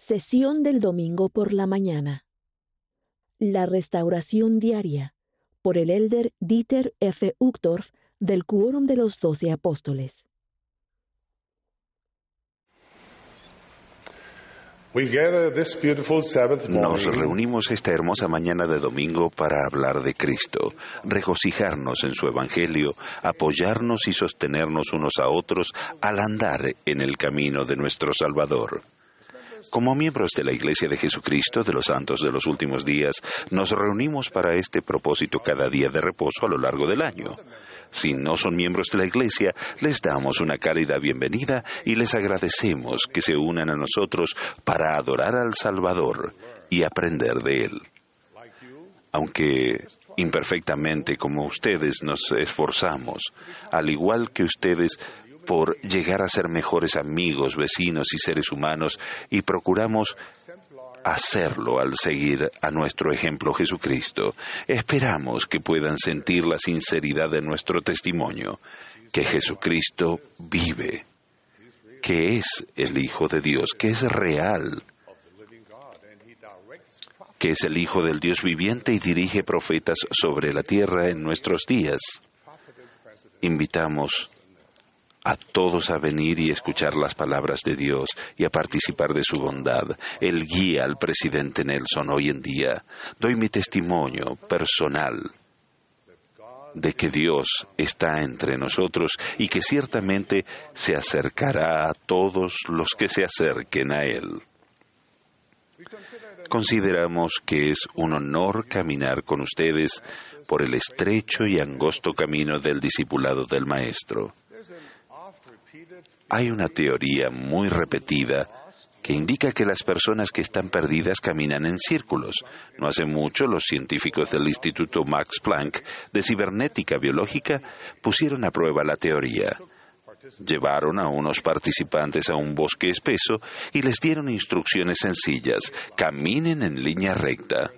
Sesión del domingo por la mañana. La restauración diaria por el elder Dieter F. Uchtdorf del Quórum de los Doce Apóstoles. Nos reunimos esta hermosa mañana de domingo para hablar de Cristo, regocijarnos en su Evangelio, apoyarnos y sostenernos unos a otros al andar en el camino de nuestro Salvador. Como miembros de la Iglesia de Jesucristo de los Santos de los Últimos Días, nos reunimos para este propósito cada día de reposo a lo largo del año. Si no son miembros de la Iglesia, les damos una cálida bienvenida y les agradecemos que se unan a nosotros para adorar al Salvador y aprender de Él. Aunque imperfectamente como ustedes nos esforzamos, al igual que ustedes por llegar a ser mejores amigos, vecinos y seres humanos y procuramos hacerlo al seguir a nuestro ejemplo Jesucristo. Esperamos que puedan sentir la sinceridad de nuestro testimonio, que Jesucristo vive, que es el Hijo de Dios, que es real, que es el Hijo del Dios viviente y dirige profetas sobre la tierra en nuestros días. Invitamos a todos a venir y escuchar las palabras de Dios y a participar de su bondad. Él guía al presidente Nelson hoy en día. Doy mi testimonio personal de que Dios está entre nosotros y que ciertamente se acercará a todos los que se acerquen a Él. Consideramos que es un honor caminar con ustedes por el estrecho y angosto camino del discipulado del Maestro. Hay una teoría muy repetida que indica que las personas que están perdidas caminan en círculos. No hace mucho los científicos del Instituto Max Planck de Cibernética Biológica pusieron a prueba la teoría. Llevaron a unos participantes a un bosque espeso y les dieron instrucciones sencillas. Caminen en línea recta.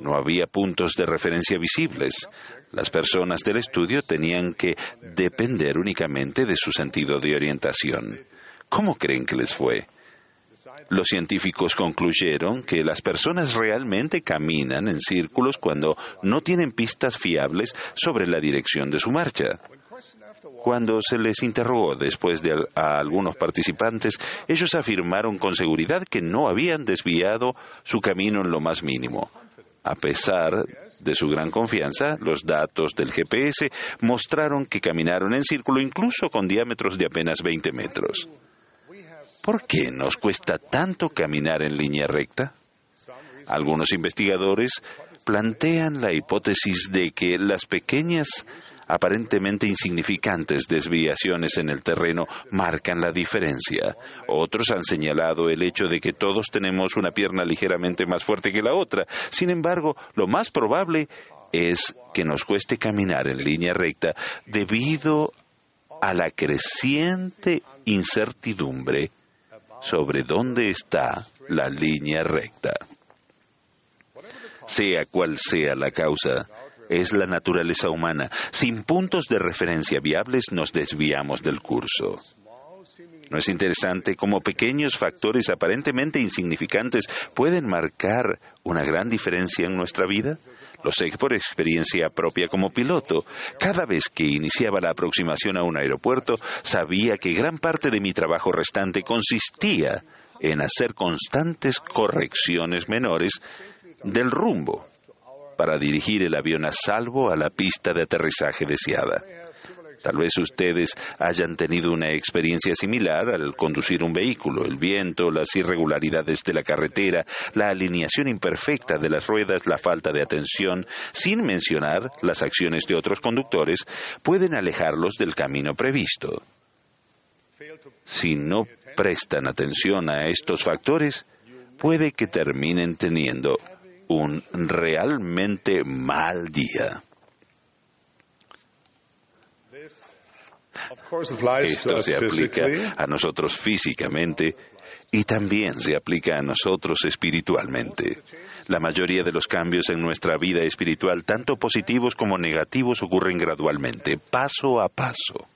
No había puntos de referencia visibles. Las personas del estudio tenían que depender únicamente de su sentido de orientación. ¿Cómo creen que les fue? Los científicos concluyeron que las personas realmente caminan en círculos cuando no tienen pistas fiables sobre la dirección de su marcha. Cuando se les interrogó después de a algunos participantes, ellos afirmaron con seguridad que no habían desviado su camino en lo más mínimo. A pesar de su gran confianza, los datos del GPS mostraron que caminaron en círculo incluso con diámetros de apenas 20 metros. ¿Por qué nos cuesta tanto caminar en línea recta? Algunos investigadores plantean la hipótesis de que las pequeñas aparentemente insignificantes desviaciones en el terreno marcan la diferencia. Otros han señalado el hecho de que todos tenemos una pierna ligeramente más fuerte que la otra. Sin embargo, lo más probable es que nos cueste caminar en línea recta debido a la creciente incertidumbre sobre dónde está la línea recta. Sea cual sea la causa, es la naturaleza humana. Sin puntos de referencia viables nos desviamos del curso. ¿No es interesante cómo pequeños factores aparentemente insignificantes pueden marcar una gran diferencia en nuestra vida? Lo sé por experiencia propia como piloto. Cada vez que iniciaba la aproximación a un aeropuerto, sabía que gran parte de mi trabajo restante consistía en hacer constantes correcciones menores del rumbo para dirigir el avión a salvo a la pista de aterrizaje deseada. Tal vez ustedes hayan tenido una experiencia similar al conducir un vehículo. El viento, las irregularidades de la carretera, la alineación imperfecta de las ruedas, la falta de atención, sin mencionar las acciones de otros conductores, pueden alejarlos del camino previsto. Si no prestan atención a estos factores, puede que terminen teniendo un realmente mal día. Esto se aplica a nosotros físicamente y también se aplica a nosotros espiritualmente. La mayoría de los cambios en nuestra vida espiritual, tanto positivos como negativos, ocurren gradualmente, paso a paso.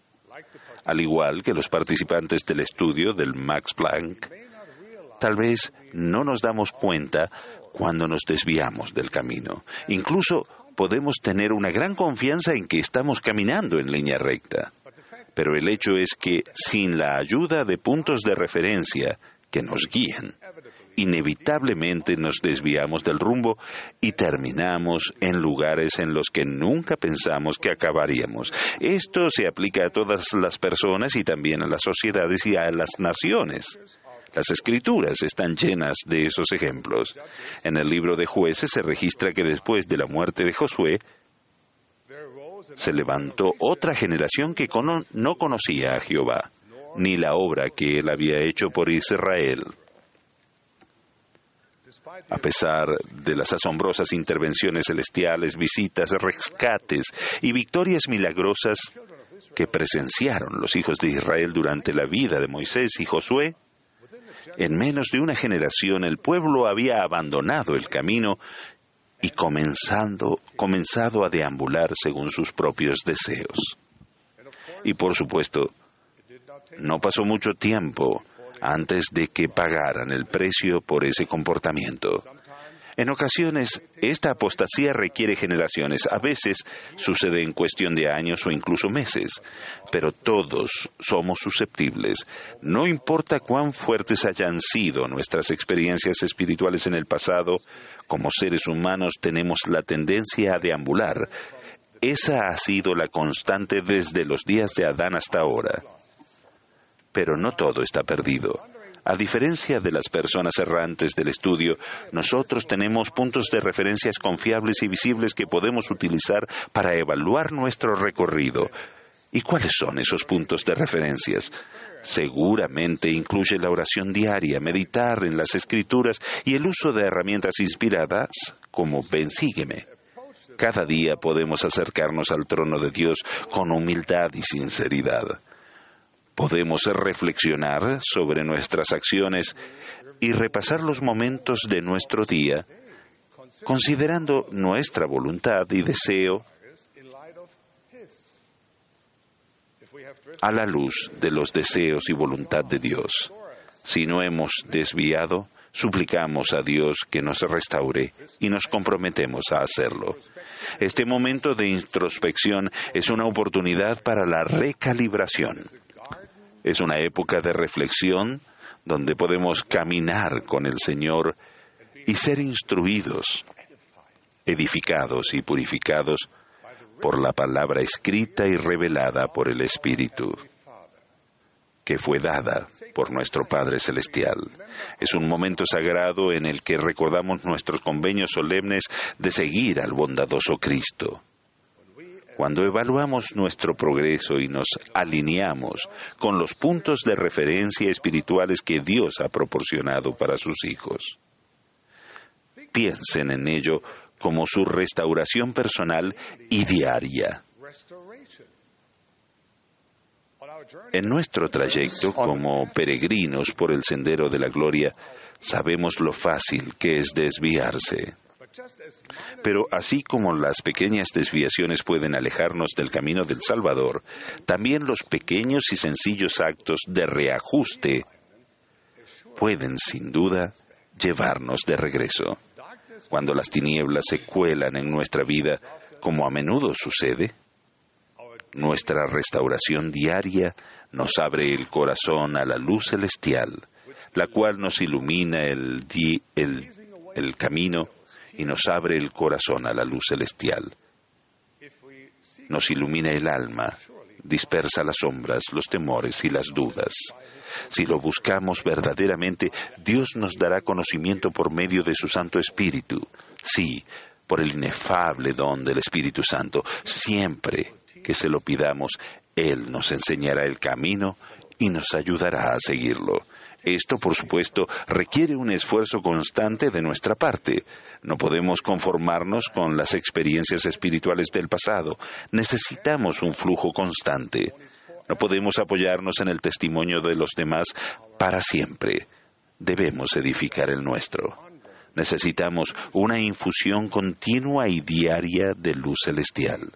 Al igual que los participantes del estudio del Max Planck, tal vez no nos damos cuenta cuando nos desviamos del camino. Incluso podemos tener una gran confianza en que estamos caminando en línea recta. Pero el hecho es que sin la ayuda de puntos de referencia que nos guíen, inevitablemente nos desviamos del rumbo y terminamos en lugares en los que nunca pensamos que acabaríamos. Esto se aplica a todas las personas y también a las sociedades y a las naciones. Las escrituras están llenas de esos ejemplos. En el libro de jueces se registra que después de la muerte de Josué, se levantó otra generación que no conocía a Jehová, ni la obra que él había hecho por Israel. A pesar de las asombrosas intervenciones celestiales, visitas, rescates y victorias milagrosas que presenciaron los hijos de Israel durante la vida de Moisés y Josué, en menos de una generación el pueblo había abandonado el camino y comenzando, comenzado a deambular según sus propios deseos. Y por supuesto, no pasó mucho tiempo antes de que pagaran el precio por ese comportamiento. En ocasiones, esta apostasía requiere generaciones, a veces sucede en cuestión de años o incluso meses, pero todos somos susceptibles. No importa cuán fuertes hayan sido nuestras experiencias espirituales en el pasado, como seres humanos tenemos la tendencia a deambular. Esa ha sido la constante desde los días de Adán hasta ahora. Pero no todo está perdido. A diferencia de las personas errantes del estudio, nosotros tenemos puntos de referencias confiables y visibles que podemos utilizar para evaluar nuestro recorrido. ¿Y cuáles son esos puntos de referencias? Seguramente incluye la oración diaria, meditar en las escrituras y el uso de herramientas inspiradas como ven sígueme. Cada día podemos acercarnos al trono de Dios con humildad y sinceridad podemos reflexionar sobre nuestras acciones y repasar los momentos de nuestro día, considerando nuestra voluntad y deseo a la luz de los deseos y voluntad de Dios. Si no hemos desviado, suplicamos a Dios que nos restaure y nos comprometemos a hacerlo. Este momento de introspección es una oportunidad para la recalibración. Es una época de reflexión donde podemos caminar con el Señor y ser instruidos, edificados y purificados por la palabra escrita y revelada por el Espíritu, que fue dada por nuestro Padre Celestial. Es un momento sagrado en el que recordamos nuestros convenios solemnes de seguir al bondadoso Cristo. Cuando evaluamos nuestro progreso y nos alineamos con los puntos de referencia espirituales que Dios ha proporcionado para sus hijos. Piensen en ello como su restauración personal y diaria. En nuestro trayecto como peregrinos por el sendero de la gloria, sabemos lo fácil que es desviarse. Pero así como las pequeñas desviaciones pueden alejarnos del camino del Salvador, también los pequeños y sencillos actos de reajuste pueden sin duda llevarnos de regreso. Cuando las tinieblas se cuelan en nuestra vida, como a menudo sucede, nuestra restauración diaria nos abre el corazón a la luz celestial, la cual nos ilumina el, camino y nos abre el corazón a la luz celestial. Nos ilumina el alma, dispersa las sombras, los temores y las dudas. Si lo buscamos verdaderamente, Dios nos dará conocimiento por medio de su Santo Espíritu. Sí, por el inefable don del Espíritu Santo. Siempre que se lo pidamos, Él nos enseñará el camino y nos ayudará a seguirlo. Esto, por supuesto, requiere un esfuerzo constante de nuestra parte. No podemos conformarnos con las experiencias espirituales del pasado. Necesitamos un flujo constante. No podemos apoyarnos en el testimonio de los demás para siempre. Debemos edificar el nuestro. Necesitamos una infusión continua y diaria de luz celestial.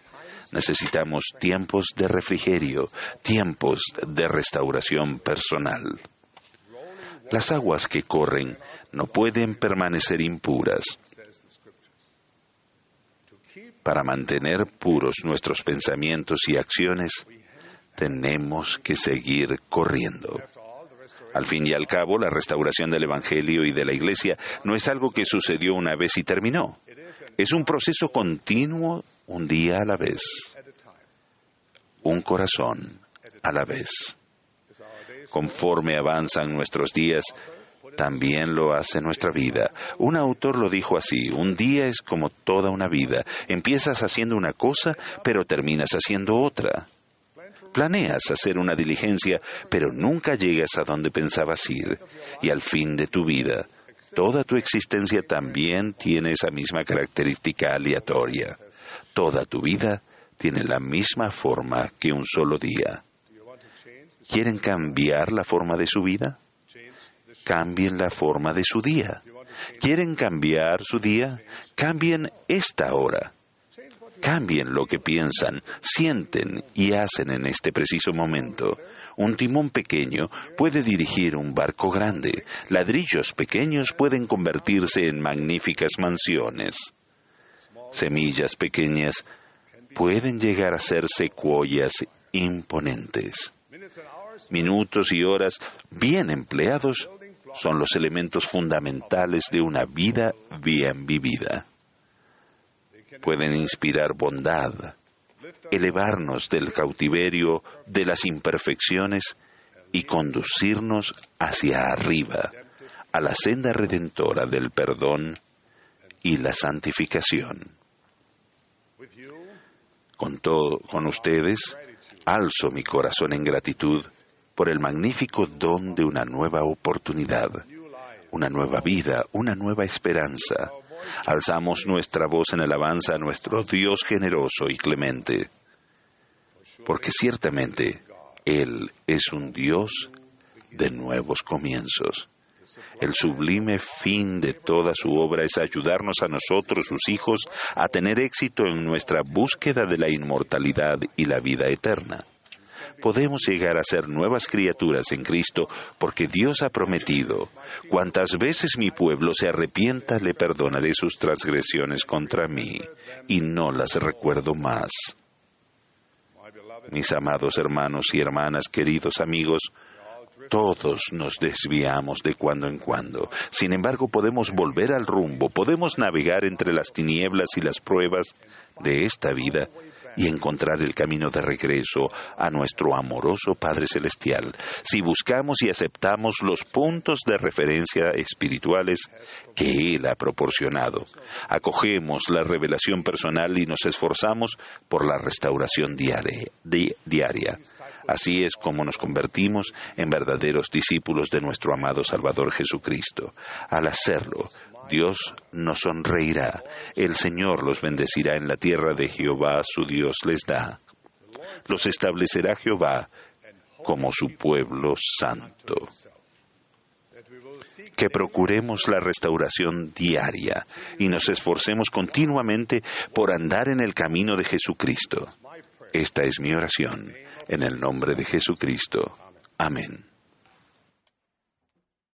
Necesitamos tiempos de refrigerio, tiempos de restauración personal. Las aguas que corren no pueden permanecer impuras. Para mantener puros nuestros pensamientos y acciones, tenemos que seguir corriendo. Al fin y al cabo, la restauración del Evangelio y de la Iglesia no es algo que sucedió una vez y terminó. Es un proceso continuo un día a la vez, un corazón a la vez. Conforme avanzan nuestros días, también lo hace nuestra vida. Un autor lo dijo así, un día es como toda una vida. Empiezas haciendo una cosa, pero terminas haciendo otra. Planeas hacer una diligencia, pero nunca llegas a donde pensabas ir. Y al fin de tu vida, toda tu existencia también tiene esa misma característica aleatoria. Toda tu vida tiene la misma forma que un solo día. ¿Quieren cambiar la forma de su vida? Cambien la forma de su día. ¿Quieren cambiar su día? Cambien esta hora. Cambien lo que piensan, sienten y hacen en este preciso momento. Un timón pequeño puede dirigir un barco grande. Ladrillos pequeños pueden convertirse en magníficas mansiones. Semillas pequeñas pueden llegar a ser secuoyas imponentes. Minutos y horas bien empleados son los elementos fundamentales de una vida bien vivida. Pueden inspirar bondad, elevarnos del cautiverio de las imperfecciones y conducirnos hacia arriba, a la senda redentora del perdón y la santificación. Con todo, con ustedes, alzo mi corazón en gratitud por el magnífico don de una nueva oportunidad, una nueva vida, una nueva esperanza. Alzamos nuestra voz en alabanza a nuestro Dios generoso y clemente, porque ciertamente Él es un Dios de nuevos comienzos. El sublime fin de toda su obra es ayudarnos a nosotros, sus hijos, a tener éxito en nuestra búsqueda de la inmortalidad y la vida eterna podemos llegar a ser nuevas criaturas en Cristo porque Dios ha prometido, cuantas veces mi pueblo se arrepienta, le perdonaré sus transgresiones contra mí y no las recuerdo más. Mis amados hermanos y hermanas, queridos amigos, todos nos desviamos de cuando en cuando. Sin embargo, podemos volver al rumbo, podemos navegar entre las tinieblas y las pruebas de esta vida y encontrar el camino de regreso a nuestro amoroso Padre Celestial si buscamos y aceptamos los puntos de referencia espirituales que Él ha proporcionado. Acogemos la revelación personal y nos esforzamos por la restauración diaria. Así es como nos convertimos en verdaderos discípulos de nuestro amado Salvador Jesucristo. Al hacerlo, Dios nos sonreirá, el Señor los bendecirá en la tierra de Jehová su Dios les da. Los establecerá Jehová como su pueblo santo. Que procuremos la restauración diaria y nos esforcemos continuamente por andar en el camino de Jesucristo. Esta es mi oración, en el nombre de Jesucristo. Amén.